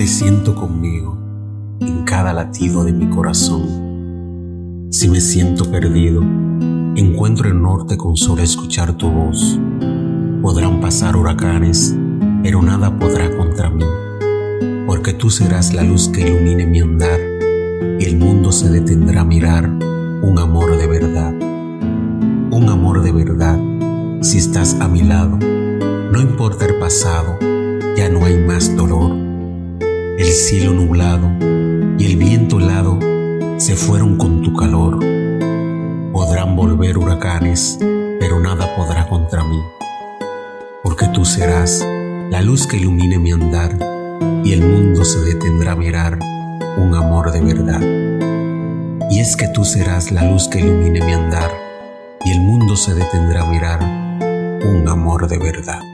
Te siento conmigo en cada latido de mi corazón. Si me siento perdido, encuentro el norte con solo escuchar tu voz. Podrán pasar huracanes, pero nada podrá contra mí, porque tú serás la luz que ilumine mi andar y el mundo se detendrá a mirar un amor de verdad. Un amor de verdad si estás a mi lado. No importa el pasado, ya no hay más dolor. El cielo nublado y el viento helado se fueron con tu calor. Podrán volver huracanes, pero nada podrá contra mí, porque tú serás la luz que ilumine mi andar y el mundo se detendrá a mirar un amor de verdad. Y es que tú serás la luz que ilumine mi andar y el mundo se detendrá a mirar un amor de verdad.